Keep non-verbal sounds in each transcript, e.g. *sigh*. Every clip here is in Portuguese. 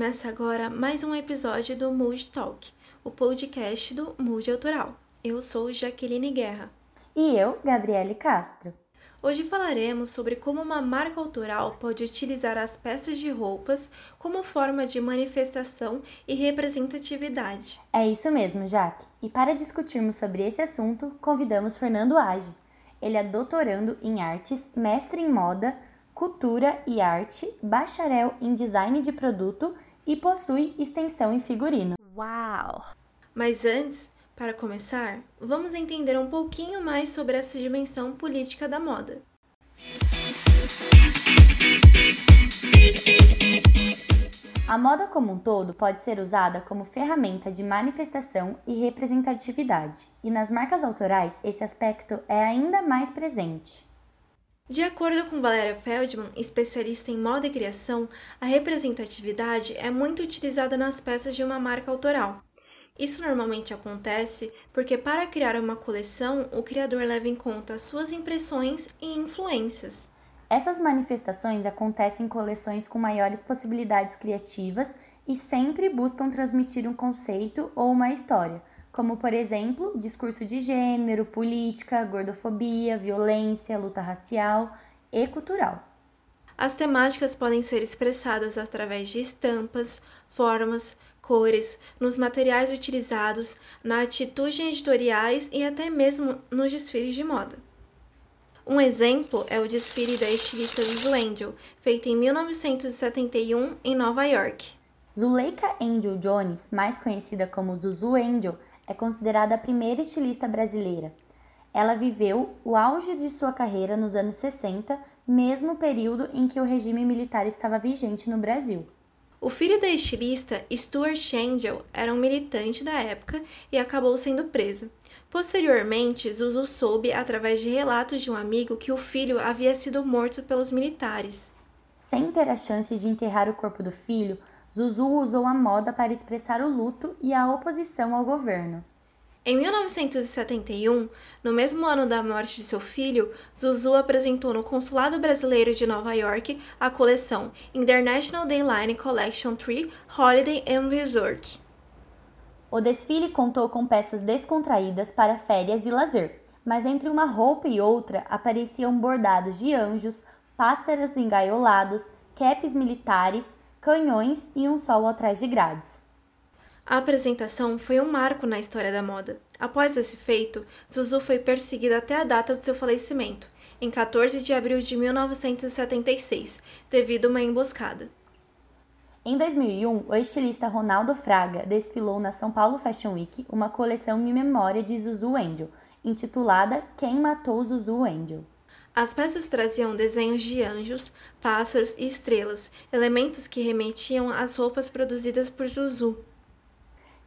Começa agora mais um episódio do Mood Talk, o podcast do Mood Autoral. Eu sou Jaqueline Guerra. E eu, Gabriele Castro. Hoje falaremos sobre como uma marca autoral pode utilizar as peças de roupas como forma de manifestação e representatividade. É isso mesmo, Jaque. E para discutirmos sobre esse assunto, convidamos Fernando Age. Ele é doutorando em artes, mestre em moda, cultura e arte, bacharel em design de produto e possui extensão em figurino. Uau! Mas antes, para começar, vamos entender um pouquinho mais sobre essa dimensão política da moda. A moda como um todo pode ser usada como ferramenta de manifestação e representatividade, e nas marcas autorais esse aspecto é ainda mais presente. De acordo com Valéria Feldman, especialista em moda e criação, a representatividade é muito utilizada nas peças de uma marca autoral. Isso normalmente acontece porque, para criar uma coleção, o criador leva em conta suas impressões e influências. Essas manifestações acontecem em coleções com maiores possibilidades criativas e sempre buscam transmitir um conceito ou uma história, como, por exemplo, discurso de gênero, política, gordofobia, violência, luta racial e cultural. As temáticas podem ser expressadas através de estampas, formas, cores, nos materiais utilizados, na atitude editoriais e até mesmo nos desfiles de moda. Um exemplo é o desfile da estilista Zuzu Angel, feito em 1971 em Nova York. Zuleika Angel Jones, mais conhecida como Zuzu Angel, é considerada a primeira estilista brasileira. Ela viveu o auge de sua carreira nos anos 60, mesmo período em que o regime militar estava vigente no Brasil. O filho da estilista, Stuart Angel, era um militante da época e acabou sendo preso. Posteriormente, Zuzu soube, através de relatos de um amigo, que o filho havia sido morto pelos militares. Sem ter a chance de enterrar o corpo do filho, Zuzu usou a moda para expressar o luto e a oposição ao governo. Em 1971, no mesmo ano da morte de seu filho, Zuzu apresentou no Consulado Brasileiro de Nova York a coleção International Dayline Collection 3 Holiday and Resort. O desfile contou com peças descontraídas para férias e lazer, mas entre uma roupa e outra apareciam bordados de anjos, pássaros engaiolados, capes militares, canhões e um sol atrás de grades. A apresentação foi um marco na história da moda. Após esse feito, Zuzu foi perseguida até a data do seu falecimento, em 14 de abril de 1976, devido a uma emboscada. Em 2001, o estilista Ronaldo Fraga desfilou na São Paulo Fashion Week uma coleção em memória de Zuzu Angel, intitulada Quem Matou Zuzu Angel. As peças traziam desenhos de anjos, pássaros e estrelas, elementos que remetiam às roupas produzidas por Zuzu.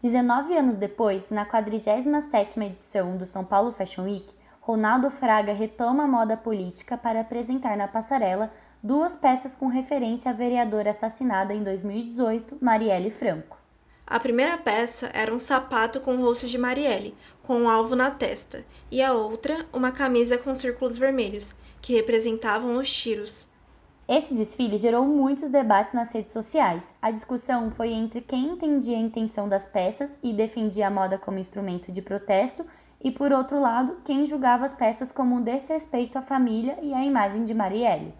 19 anos depois, na 47ª edição do São Paulo Fashion Week, Ronaldo Fraga retoma a moda política para apresentar na passarela duas peças com referência à vereadora assassinada em 2018, Marielle Franco. A primeira peça era um sapato com o rosto de Marielle, com um alvo na testa, e a outra, uma camisa com círculos vermelhos, que representavam os tiros. Esse desfile gerou muitos debates nas redes sociais. A discussão foi entre quem entendia a intenção das peças e defendia a moda como instrumento de protesto, e por outro lado, quem julgava as peças como um desrespeito à família e à imagem de Marielle.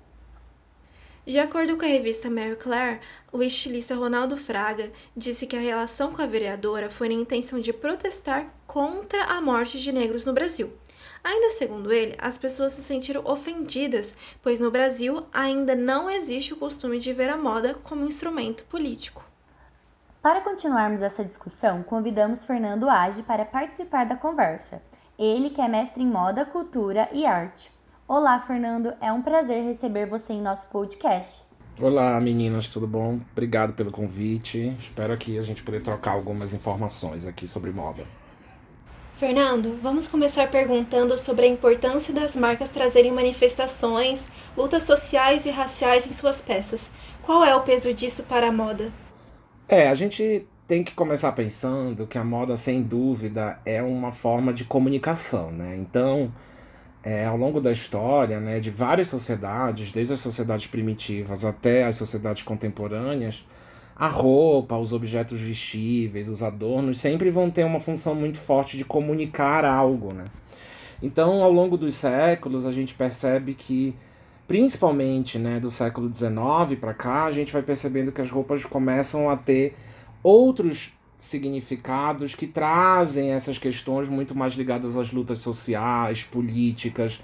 De acordo com a revista Mary Claire, o estilista Ronaldo Fraga disse que a relação com a vereadora foi na intenção de protestar contra a morte de negros no Brasil. Ainda segundo ele, as pessoas se sentiram ofendidas, pois no Brasil ainda não existe o costume de ver a moda como instrumento político. Para continuarmos essa discussão, convidamos Fernando Age para participar da conversa. Ele que é mestre em moda, cultura e arte. Olá, Fernando, é um prazer receber você em nosso podcast. Olá, meninas, tudo bom? Obrigado pelo convite. Espero que a gente poder trocar algumas informações aqui sobre moda. Fernando, vamos começar perguntando sobre a importância das marcas trazerem manifestações, lutas sociais e raciais em suas peças. Qual é o peso disso para a moda? É, a gente tem que começar pensando que a moda, sem dúvida, é uma forma de comunicação, né? Então, é, ao longo da história, né, de várias sociedades, desde as sociedades primitivas até as sociedades contemporâneas, a roupa, os objetos vestíveis, os adornos sempre vão ter uma função muito forte de comunicar algo, né? Então, ao longo dos séculos, a gente percebe que, principalmente né, do século XIX para cá, a gente vai percebendo que as roupas começam a ter outros significados que trazem essas questões muito mais ligadas às lutas sociais, políticas,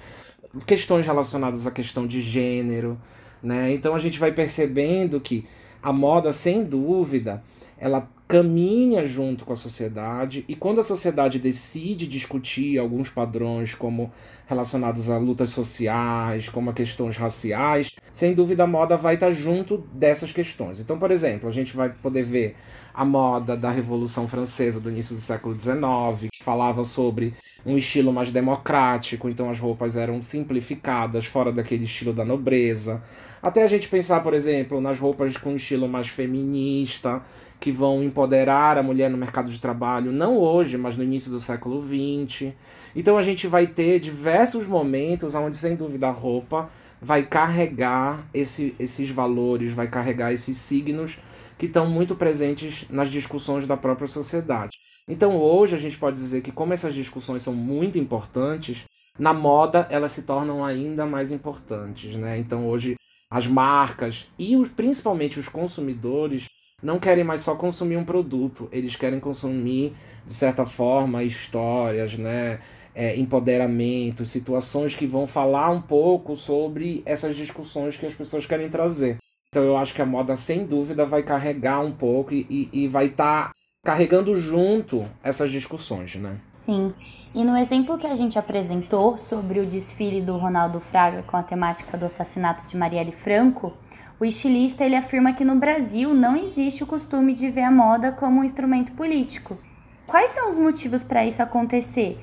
questões relacionadas à questão de gênero, né? Então a gente vai percebendo que a moda, sem dúvida, ela caminha junto com a sociedade e quando a sociedade decide discutir alguns padrões como relacionados a lutas sociais, como a questões raciais, sem dúvida a moda vai estar junto dessas questões. Então, por exemplo, a gente vai poder ver a moda da Revolução Francesa do início do século XIX, que falava sobre um estilo mais democrático, então as roupas eram simplificadas, fora daquele estilo da nobreza. Até a gente pensar, por exemplo, nas roupas com um estilo mais feminista, que vão empoderar a mulher no mercado de trabalho, não hoje, mas no início do século XX. Então a gente vai ter diversos momentos onde, sem dúvida, a roupa vai carregar esse, esses valores, vai carregar esses signos que estão muito presentes nas discussões da própria sociedade. Então hoje a gente pode dizer que como essas discussões são muito importantes, na moda elas se tornam ainda mais importantes, né? Então hoje as marcas e os, principalmente os consumidores não querem mais só consumir um produto, eles querem consumir, de certa forma, histórias, né? É, empoderamento, situações que vão falar um pouco sobre essas discussões que as pessoas querem trazer. Então eu acho que a moda, sem dúvida, vai carregar um pouco e, e, e vai estar tá carregando junto essas discussões, né? Sim. E no exemplo que a gente apresentou sobre o desfile do Ronaldo Fraga com a temática do assassinato de Marielle Franco, o estilista ele afirma que no Brasil não existe o costume de ver a moda como um instrumento político. Quais são os motivos para isso acontecer?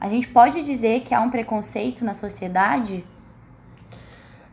A gente pode dizer que há um preconceito na sociedade?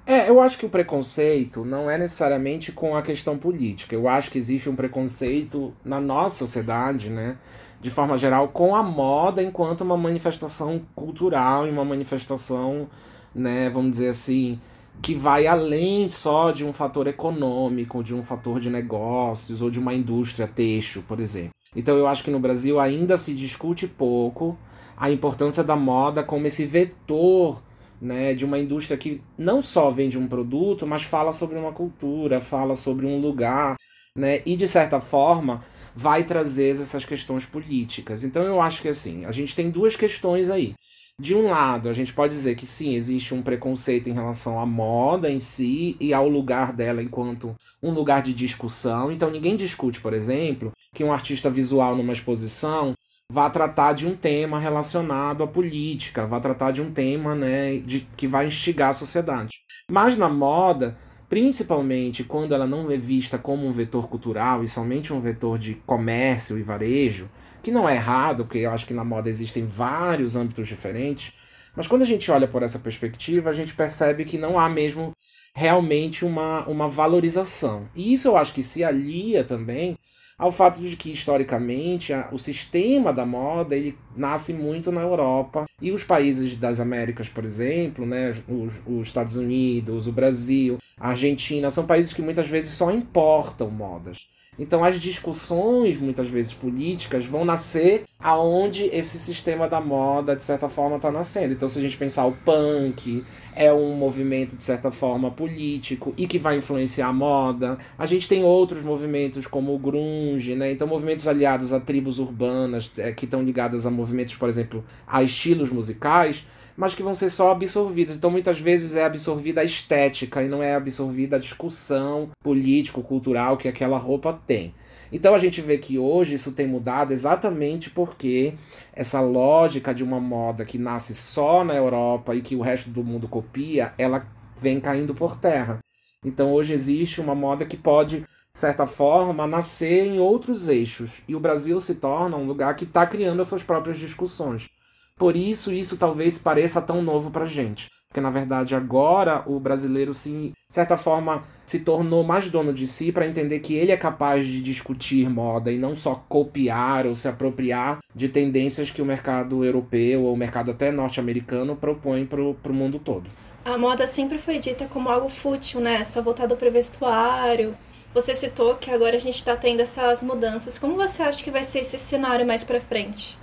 É, eu acho que o preconceito não é necessariamente com a questão política. Eu acho que existe um preconceito na nossa sociedade, né? De forma geral, com a moda enquanto uma manifestação cultural e uma manifestação, né, vamos dizer assim, que vai além só de um fator econômico, de um fator de negócios ou de uma indústria têxtil, por exemplo. Então eu acho que no Brasil ainda se discute pouco a importância da moda como esse vetor né, de uma indústria que não só vende um produto, mas fala sobre uma cultura, fala sobre um lugar, né, e de certa forma vai trazer essas questões políticas. Então eu acho que assim, a gente tem duas questões aí. De um lado, a gente pode dizer que sim, existe um preconceito em relação à moda em si e ao lugar dela enquanto um lugar de discussão. Então, ninguém discute, por exemplo, que um artista visual numa exposição vá tratar de um tema relacionado à política, vá tratar de um tema né, de, que vai instigar a sociedade. Mas na moda, principalmente quando ela não é vista como um vetor cultural e somente um vetor de comércio e varejo, que não é errado, porque eu acho que na moda existem vários âmbitos diferentes, mas quando a gente olha por essa perspectiva, a gente percebe que não há mesmo realmente uma, uma valorização. E isso eu acho que se alia também ao fato de que historicamente a, o sistema da moda ele nasce muito na Europa e os países das Américas, por exemplo, né, os, os Estados Unidos, o Brasil, a Argentina, são países que muitas vezes só importam modas. Então as discussões, muitas vezes políticas, vão nascer aonde esse sistema da moda, de certa forma, está nascendo. Então, se a gente pensar o punk, é um movimento, de certa forma, político e que vai influenciar a moda. A gente tem outros movimentos, como o grunge, né? Então, movimentos aliados a tribos urbanas, é, que estão ligadas a movimentos, por exemplo, a estilos musicais, mas que vão ser só absorvidas. Então, muitas vezes é absorvida a estética e não é absorvida a discussão político-cultural que aquela roupa tem. Então a gente vê que hoje isso tem mudado exatamente porque essa lógica de uma moda que nasce só na Europa e que o resto do mundo copia, ela vem caindo por terra. Então hoje existe uma moda que pode, de certa forma, nascer em outros eixos. E o Brasil se torna um lugar que está criando as suas próprias discussões. Por isso, isso talvez pareça tão novo para gente. Porque, na verdade, agora o brasileiro, sim, de certa forma, se tornou mais dono de si para entender que ele é capaz de discutir moda e não só copiar ou se apropriar de tendências que o mercado europeu ou o mercado até norte-americano propõe para o mundo todo. A moda sempre foi dita como algo fútil, né? Só voltado para o vestuário. Você citou que agora a gente está tendo essas mudanças. Como você acha que vai ser esse cenário mais para frente?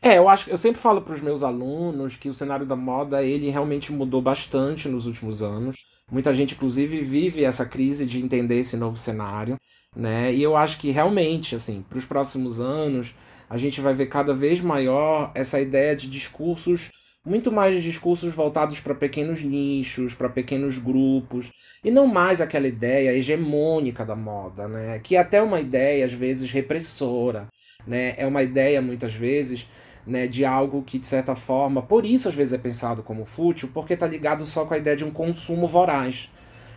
É, eu acho eu sempre falo para os meus alunos que o cenário da moda ele realmente mudou bastante nos últimos anos. Muita gente, inclusive, vive essa crise de entender esse novo cenário, né? E eu acho que realmente, assim, para os próximos anos, a gente vai ver cada vez maior essa ideia de discursos muito mais discursos voltados para pequenos nichos, para pequenos grupos, e não mais aquela ideia hegemônica da moda, né? Que é até uma ideia às vezes repressora, né? É uma ideia muitas vezes, né, de algo que de certa forma, por isso às vezes é pensado como fútil, porque está ligado só com a ideia de um consumo voraz.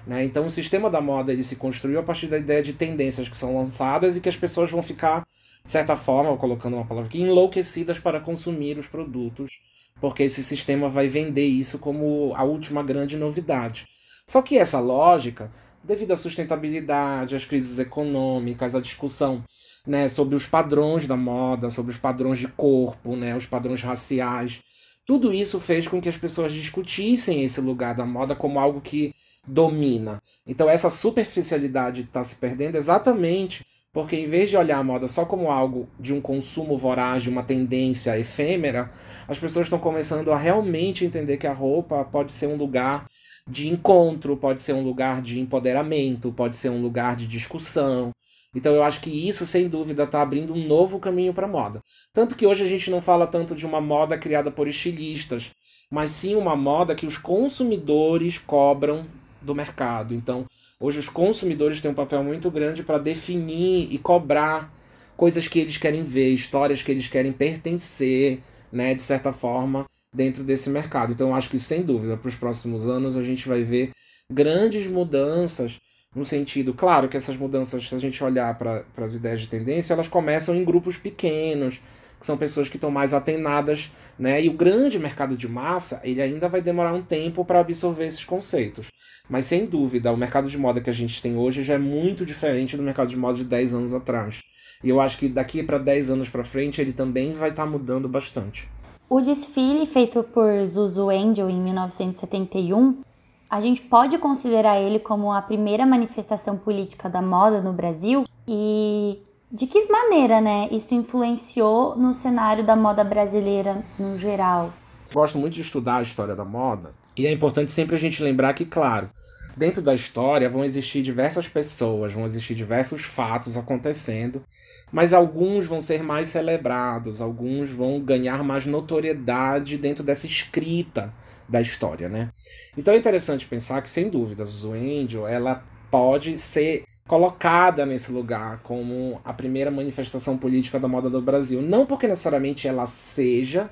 Né? Então o sistema da moda ele se construiu a partir da ideia de tendências que são lançadas e que as pessoas vão ficar, de certa forma, colocando uma palavra aqui, enlouquecidas para consumir os produtos porque esse sistema vai vender isso como a última grande novidade. Só que essa lógica, devido à sustentabilidade, às crises econômicas, à discussão né, sobre os padrões da moda, sobre os padrões de corpo, né, os padrões raciais, tudo isso fez com que as pessoas discutissem esse lugar da moda como algo que domina. Então essa superficialidade está se perdendo exatamente porque em vez de olhar a moda só como algo de um consumo voraz, de uma tendência efêmera, as pessoas estão começando a realmente entender que a roupa pode ser um lugar de encontro, pode ser um lugar de empoderamento, pode ser um lugar de discussão. Então eu acho que isso, sem dúvida, está abrindo um novo caminho para a moda. Tanto que hoje a gente não fala tanto de uma moda criada por estilistas, mas sim uma moda que os consumidores cobram do mercado. Então, Hoje os consumidores têm um papel muito grande para definir e cobrar coisas que eles querem ver, histórias que eles querem pertencer, né, de certa forma, dentro desse mercado. Então, eu acho que sem dúvida, para os próximos anos a gente vai ver grandes mudanças no sentido, claro que essas mudanças, se a gente olhar para as ideias de tendência, elas começam em grupos pequenos, que são pessoas que estão mais atenadas, né? E o grande mercado de massa, ele ainda vai demorar um tempo para absorver esses conceitos. Mas sem dúvida, o mercado de moda que a gente tem hoje já é muito diferente do mercado de moda de 10 anos atrás. E eu acho que daqui para 10 anos para frente ele também vai estar tá mudando bastante. O desfile feito por Zuzu Angel em 1971, a gente pode considerar ele como a primeira manifestação política da moda no Brasil e de que maneira, né, isso influenciou no cenário da moda brasileira no geral? Gosto muito de estudar a história da moda e é importante sempre a gente lembrar que, claro, dentro da história vão existir diversas pessoas, vão existir diversos fatos acontecendo, mas alguns vão ser mais celebrados, alguns vão ganhar mais notoriedade dentro dessa escrita da história, né? Então é interessante pensar que, sem dúvidas, o Angel, ela pode ser colocada nesse lugar como a primeira manifestação política da moda do Brasil. Não porque necessariamente ela seja,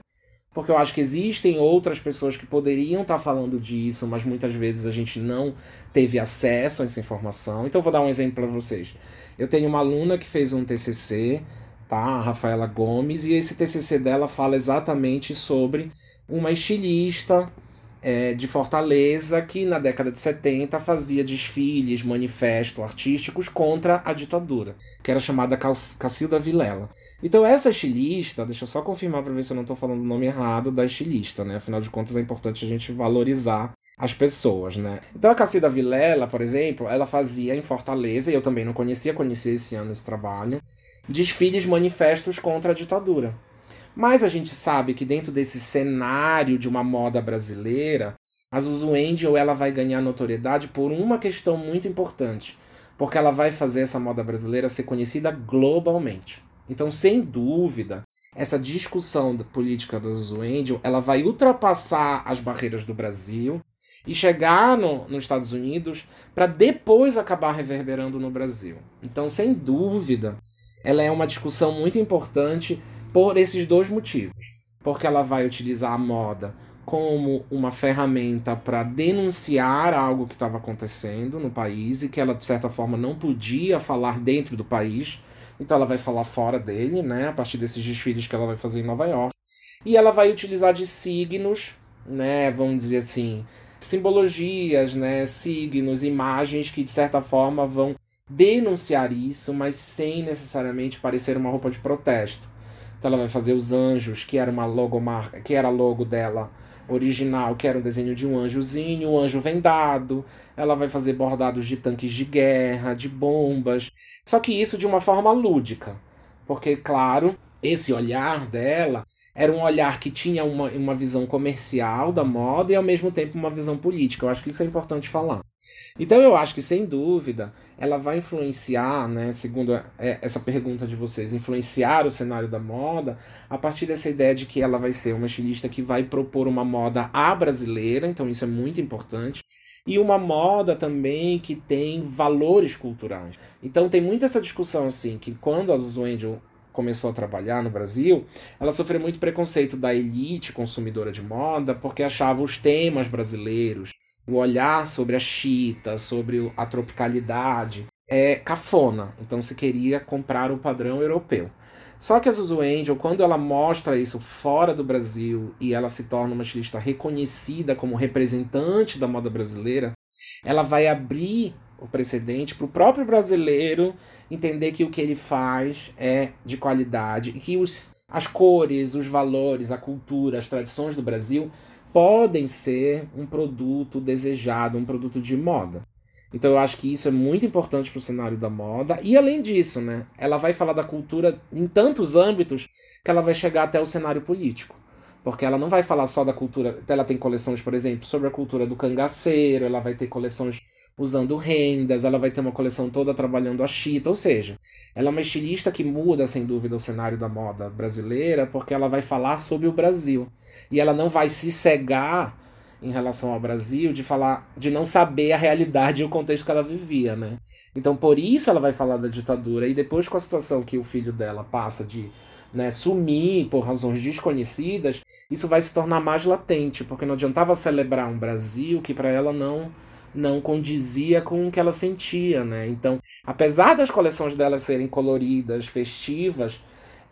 porque eu acho que existem outras pessoas que poderiam estar falando disso, mas muitas vezes a gente não teve acesso a essa informação. Então vou dar um exemplo para vocês. Eu tenho uma aluna que fez um TCC, tá? A Rafaela Gomes, e esse TCC dela fala exatamente sobre uma estilista é, de Fortaleza que na década de 70 fazia desfiles, manifestos artísticos contra a ditadura, que era chamada Cacilda Vilela. Então essa estilista, deixa eu só confirmar para ver se eu não estou falando o nome errado da estilista, né? Afinal de contas é importante a gente valorizar as pessoas, né? Então a Cacilda Vilela, por exemplo, ela fazia em Fortaleza, e eu também não conhecia, conheci esse ano esse trabalho, desfiles manifestos contra a ditadura. Mas a gente sabe que dentro desse cenário de uma moda brasileira, a Zuzu Angel ela vai ganhar notoriedade por uma questão muito importante, porque ela vai fazer essa moda brasileira ser conhecida globalmente. Então, sem dúvida, essa discussão política da Zuzu Angel, ela vai ultrapassar as barreiras do Brasil e chegar no, nos Estados Unidos para depois acabar reverberando no Brasil. Então, sem dúvida, ela é uma discussão muito importante por esses dois motivos. Porque ela vai utilizar a moda como uma ferramenta para denunciar algo que estava acontecendo no país e que ela, de certa forma, não podia falar dentro do país. Então ela vai falar fora dele, né? A partir desses desfiles que ela vai fazer em Nova York. E ela vai utilizar de signos, né? Vamos dizer assim, simbologias, né? Signos, imagens que de certa forma vão denunciar isso, mas sem necessariamente parecer uma roupa de protesto. Ela vai fazer os anjos, que era uma logomarca, que era logo dela original, que era um desenho de um anjozinho, um anjo vendado. Ela vai fazer bordados de tanques de guerra, de bombas. Só que isso de uma forma lúdica. Porque, claro, esse olhar dela era um olhar que tinha uma, uma visão comercial da moda e ao mesmo tempo uma visão política. Eu acho que isso é importante falar. Então eu acho que, sem dúvida, ela vai influenciar, né, segundo é, essa pergunta de vocês, influenciar o cenário da moda a partir dessa ideia de que ela vai ser uma estilista que vai propor uma moda à brasileira, então isso é muito importante, e uma moda também que tem valores culturais. Então tem muito essa discussão assim, que quando a Zuzu Angel começou a trabalhar no Brasil, ela sofreu muito preconceito da elite consumidora de moda porque achava os temas brasileiros, o olhar sobre a chita, sobre a tropicalidade, é cafona. Então se queria comprar o padrão europeu. Só que a Zuzu Angel, quando ela mostra isso fora do Brasil e ela se torna uma estilista reconhecida como representante da moda brasileira, ela vai abrir o precedente para o próprio brasileiro entender que o que ele faz é de qualidade e que os, as cores, os valores, a cultura, as tradições do Brasil podem ser um produto desejado, um produto de moda. Então eu acho que isso é muito importante para o cenário da moda. E além disso, né, ela vai falar da cultura em tantos âmbitos que ela vai chegar até o cenário político. Porque ela não vai falar só da cultura. Ela tem coleções, por exemplo, sobre a cultura do cangaceiro, ela vai ter coleções usando rendas, ela vai ter uma coleção toda trabalhando a chita, ou seja, ela é uma estilista que muda sem dúvida o cenário da moda brasileira, porque ela vai falar sobre o Brasil. E ela não vai se cegar em relação ao Brasil de falar, de não saber a realidade e o contexto que ela vivia, né? Então por isso ela vai falar da ditadura e depois com a situação que o filho dela passa de né, sumir por razões desconhecidas, isso vai se tornar mais latente, porque não adiantava celebrar um Brasil que para ela não não condizia com o que ela sentia, né? Então, apesar das coleções dela serem coloridas, festivas,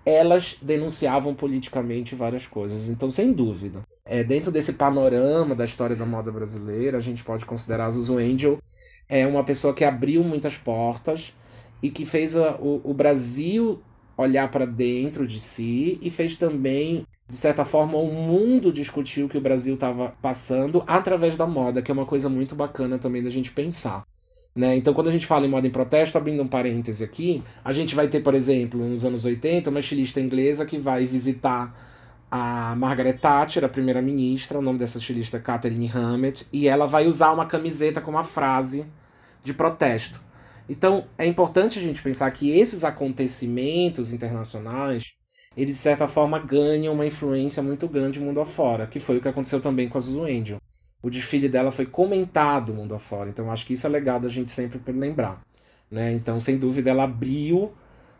elas denunciavam politicamente várias coisas. Então, sem dúvida, é, dentro desse panorama da história da moda brasileira, a gente pode considerar a Zuzu Angel é uma pessoa que abriu muitas portas e que fez a, o, o Brasil olhar para dentro de si e fez também de certa forma, o mundo discutiu o que o Brasil estava passando através da moda, que é uma coisa muito bacana também da gente pensar. Né? Então, quando a gente fala em moda em protesto, abrindo um parêntese aqui, a gente vai ter, por exemplo, nos anos 80, uma estilista inglesa que vai visitar a Margaret Thatcher, a primeira-ministra, o nome dessa estilista é Catherine Hammett, e ela vai usar uma camiseta com uma frase de protesto. Então, é importante a gente pensar que esses acontecimentos internacionais eles de certa forma ganham uma influência muito grande mundo afora, que foi o que aconteceu também com a Zuzu Angel. O desfile dela foi comentado mundo afora, então acho que isso é legal da gente sempre lembrar. Né? Então, sem dúvida, ela abriu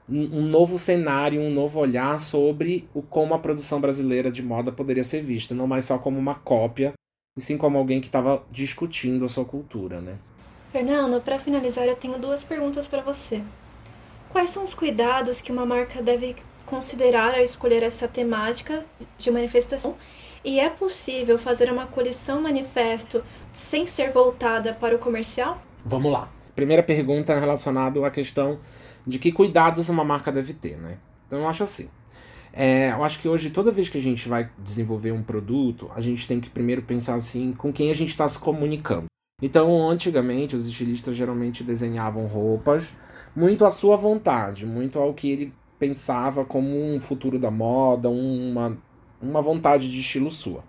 um, um novo cenário, um novo olhar sobre o como a produção brasileira de moda poderia ser vista, não mais só como uma cópia, e sim como alguém que estava discutindo a sua cultura. Né? Fernando, para finalizar, eu tenho duas perguntas para você. Quais são os cuidados que uma marca deve considerar a escolher essa temática de manifestação e é possível fazer uma coleção manifesto sem ser voltada para o comercial? Vamos lá. Primeira pergunta relacionada à questão de que cuidados uma marca deve ter, né? Então eu acho assim. É, eu acho que hoje, toda vez que a gente vai desenvolver um produto, a gente tem que primeiro pensar assim com quem a gente está se comunicando. Então, antigamente, os estilistas geralmente desenhavam roupas muito à sua vontade, muito ao que ele pensava como um futuro da moda, uma, uma vontade de estilo sua.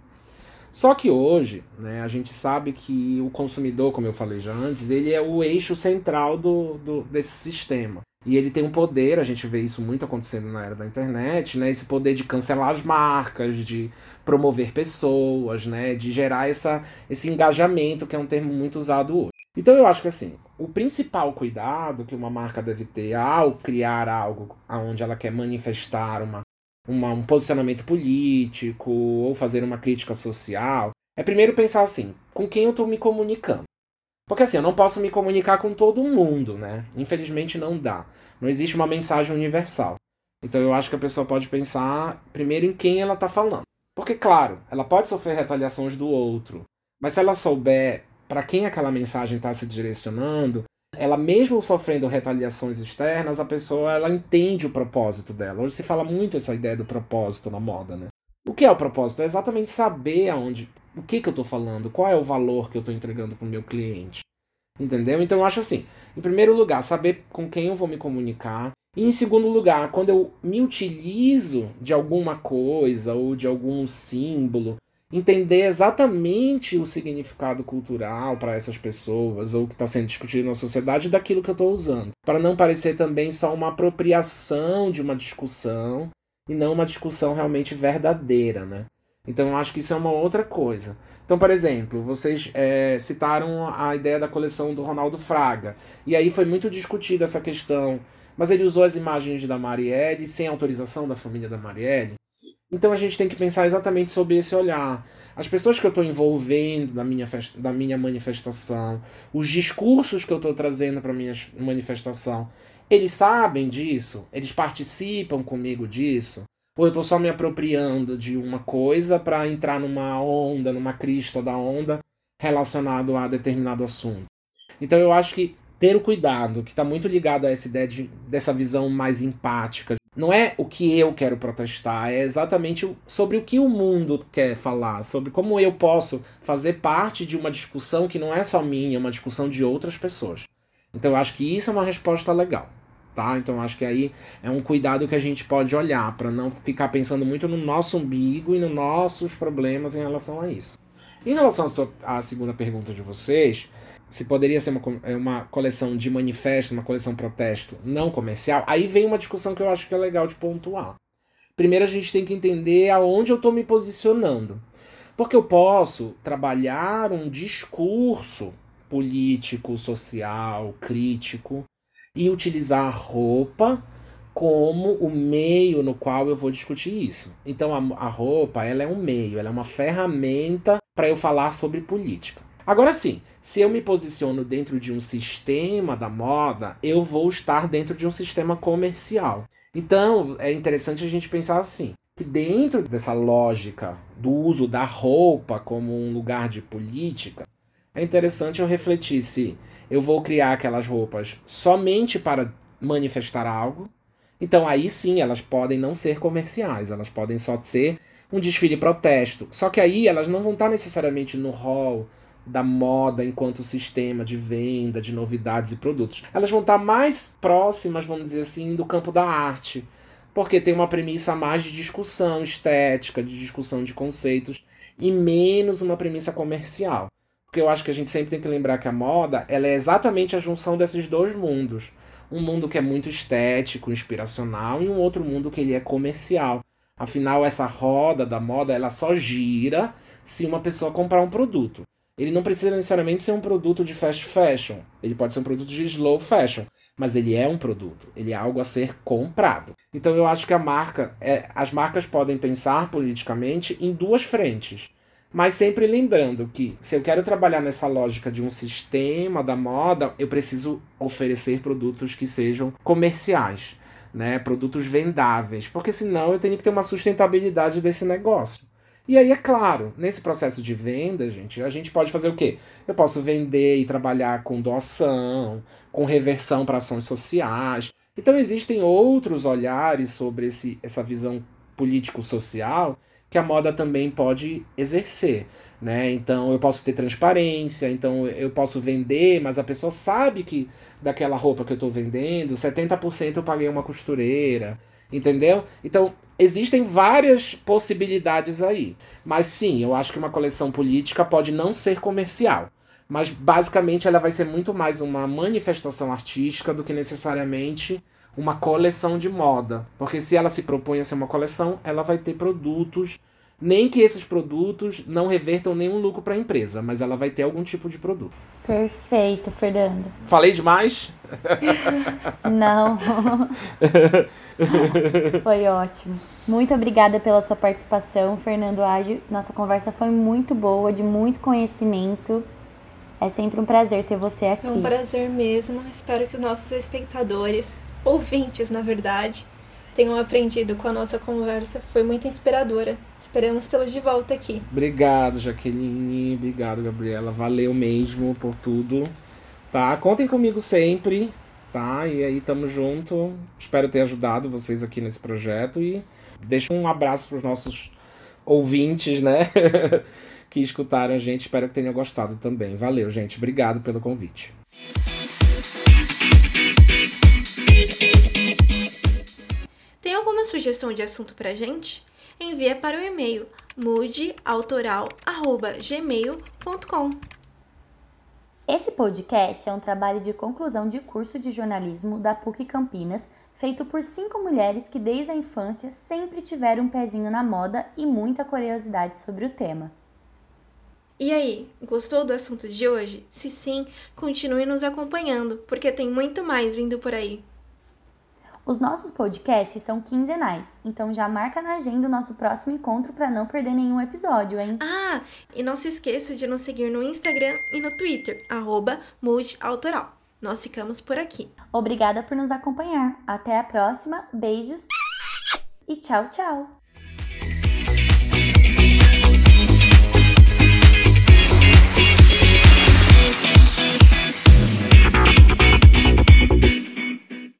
Só que hoje, né, a gente sabe que o consumidor, como eu falei já antes, ele é o eixo central do, do, desse sistema. E ele tem um poder, a gente vê isso muito acontecendo na era da internet, né? Esse poder de cancelar as marcas, de promover pessoas, né? De gerar essa, esse engajamento, que é um termo muito usado hoje. Então eu acho que assim, o principal cuidado que uma marca deve ter ao criar algo onde ela quer manifestar uma, uma, um posicionamento político ou fazer uma crítica social é primeiro pensar assim, com quem eu estou me comunicando. Porque assim, eu não posso me comunicar com todo mundo, né? Infelizmente não dá. Não existe uma mensagem universal. Então eu acho que a pessoa pode pensar primeiro em quem ela está falando. Porque, claro, ela pode sofrer retaliações do outro. Mas se ela souber para quem aquela mensagem está se direcionando, ela mesmo sofrendo retaliações externas, a pessoa ela entende o propósito dela. Hoje se fala muito essa ideia do propósito na moda, né? O que é o propósito? É exatamente saber aonde, o que que eu estou falando, qual é o valor que eu estou entregando para o meu cliente. Entendeu? Então eu acho assim, em primeiro lugar, saber com quem eu vou me comunicar. E em segundo lugar, quando eu me utilizo de alguma coisa ou de algum símbolo entender exatamente o significado cultural para essas pessoas ou o que está sendo discutido na sociedade daquilo que eu estou usando, para não parecer também só uma apropriação de uma discussão e não uma discussão realmente verdadeira, né? Então eu acho que isso é uma outra coisa. Então, por exemplo, vocês é, citaram a ideia da coleção do Ronaldo Fraga. E aí foi muito discutida essa questão. Mas ele usou as imagens da Marielle sem autorização da família da Marielle. Então a gente tem que pensar exatamente sobre esse olhar. As pessoas que eu estou envolvendo na minha, da minha manifestação, os discursos que eu estou trazendo para minha manifestação, eles sabem disso? Eles participam comigo disso? Ou eu estou só me apropriando de uma coisa para entrar numa onda, numa crista da onda relacionado a determinado assunto? Então eu acho que ter o cuidado, que está muito ligado a essa ideia de, dessa visão mais empática, não é o que eu quero protestar, é exatamente sobre o que o mundo quer falar, sobre como eu posso fazer parte de uma discussão que não é só minha, é uma discussão de outras pessoas. Então eu acho que isso é uma resposta legal. Tá? Então acho que aí é um cuidado que a gente pode olhar para não ficar pensando muito no nosso umbigo e nos nossos problemas em relação a isso. Em relação à segunda pergunta de vocês, se poderia ser uma, é uma coleção de manifesto, uma coleção protesto não comercial, aí vem uma discussão que eu acho que é legal de pontuar. Primeiro a gente tem que entender aonde eu estou me posicionando. Porque eu posso trabalhar um discurso político, social, crítico e utilizar a roupa como o meio no qual eu vou discutir isso. Então a, a roupa ela é um meio, ela é uma ferramenta para eu falar sobre política. Agora sim, se eu me posiciono dentro de um sistema da moda, eu vou estar dentro de um sistema comercial. Então, é interessante a gente pensar assim, que dentro dessa lógica do uso da roupa como um lugar de política, é interessante eu refletir se eu vou criar aquelas roupas somente para manifestar algo. Então aí sim elas podem não ser comerciais, elas podem só ser um desfile protesto. Só que aí elas não vão estar necessariamente no hall da moda enquanto sistema de venda de novidades e produtos. Elas vão estar mais próximas, vamos dizer assim, do campo da arte, porque tem uma premissa mais de discussão estética, de discussão de conceitos e menos uma premissa comercial. Porque eu acho que a gente sempre tem que lembrar que a moda, ela é exatamente a junção desses dois mundos. Um mundo que é muito estético, inspiracional e um outro mundo que ele é comercial. Afinal, essa roda da moda, ela só gira se uma pessoa comprar um produto. Ele não precisa necessariamente ser um produto de fast fashion. Ele pode ser um produto de slow fashion. Mas ele é um produto. Ele é algo a ser comprado. Então eu acho que a marca. É, as marcas podem pensar politicamente em duas frentes. Mas sempre lembrando que se eu quero trabalhar nessa lógica de um sistema da moda, eu preciso oferecer produtos que sejam comerciais, né? Produtos vendáveis, porque senão eu tenho que ter uma sustentabilidade desse negócio. E aí, é claro, nesse processo de venda, gente, a gente pode fazer o quê? Eu posso vender e trabalhar com doação, com reversão para ações sociais. Então, existem outros olhares sobre esse, essa visão político-social que a moda também pode exercer, né? Então eu posso ter transparência, então eu posso vender, mas a pessoa sabe que daquela roupa que eu estou vendendo, 70% eu paguei uma costureira, entendeu? Então existem várias possibilidades aí. Mas sim, eu acho que uma coleção política pode não ser comercial. Mas basicamente ela vai ser muito mais uma manifestação artística do que necessariamente uma coleção de moda. Porque se ela se propõe a ser uma coleção, ela vai ter produtos nem que esses produtos não revertam nenhum lucro para a empresa, mas ela vai ter algum tipo de produto. Perfeito, Fernando. Falei demais? *laughs* Não. *laughs* foi ótimo. Muito obrigada pela sua participação, Fernando Ágil. Nossa conversa foi muito boa, de muito conhecimento. É sempre um prazer ter você aqui. É um prazer mesmo. Espero que os nossos espectadores, ouvintes, na verdade, tenham aprendido com a nossa conversa. Foi muito inspiradora. Esperamos tê-los de volta aqui. Obrigado, Jaqueline. Obrigado, Gabriela. Valeu mesmo por tudo. Tá? Contem comigo sempre, tá? E aí tamo junto. Espero ter ajudado vocês aqui nesse projeto e deixo um abraço para os nossos ouvintes, né? *laughs* que escutaram a gente. Espero que tenham gostado também. Valeu, gente. Obrigado pelo convite. Tem alguma sugestão de assunto pra gente? Envia para o e-mail mudeautoral@gmail.com. Esse podcast é um trabalho de conclusão de curso de jornalismo da PUC Campinas, feito por cinco mulheres que desde a infância sempre tiveram um pezinho na moda e muita curiosidade sobre o tema. E aí, gostou do assunto de hoje? Se sim, continue nos acompanhando, porque tem muito mais vindo por aí. Os nossos podcasts são quinzenais, então já marca na agenda o nosso próximo encontro para não perder nenhum episódio, hein? Ah, e não se esqueça de nos seguir no Instagram e no Twitter, arroba Multiautoral. Nós ficamos por aqui. Obrigada por nos acompanhar. Até a próxima, beijos e tchau, tchau!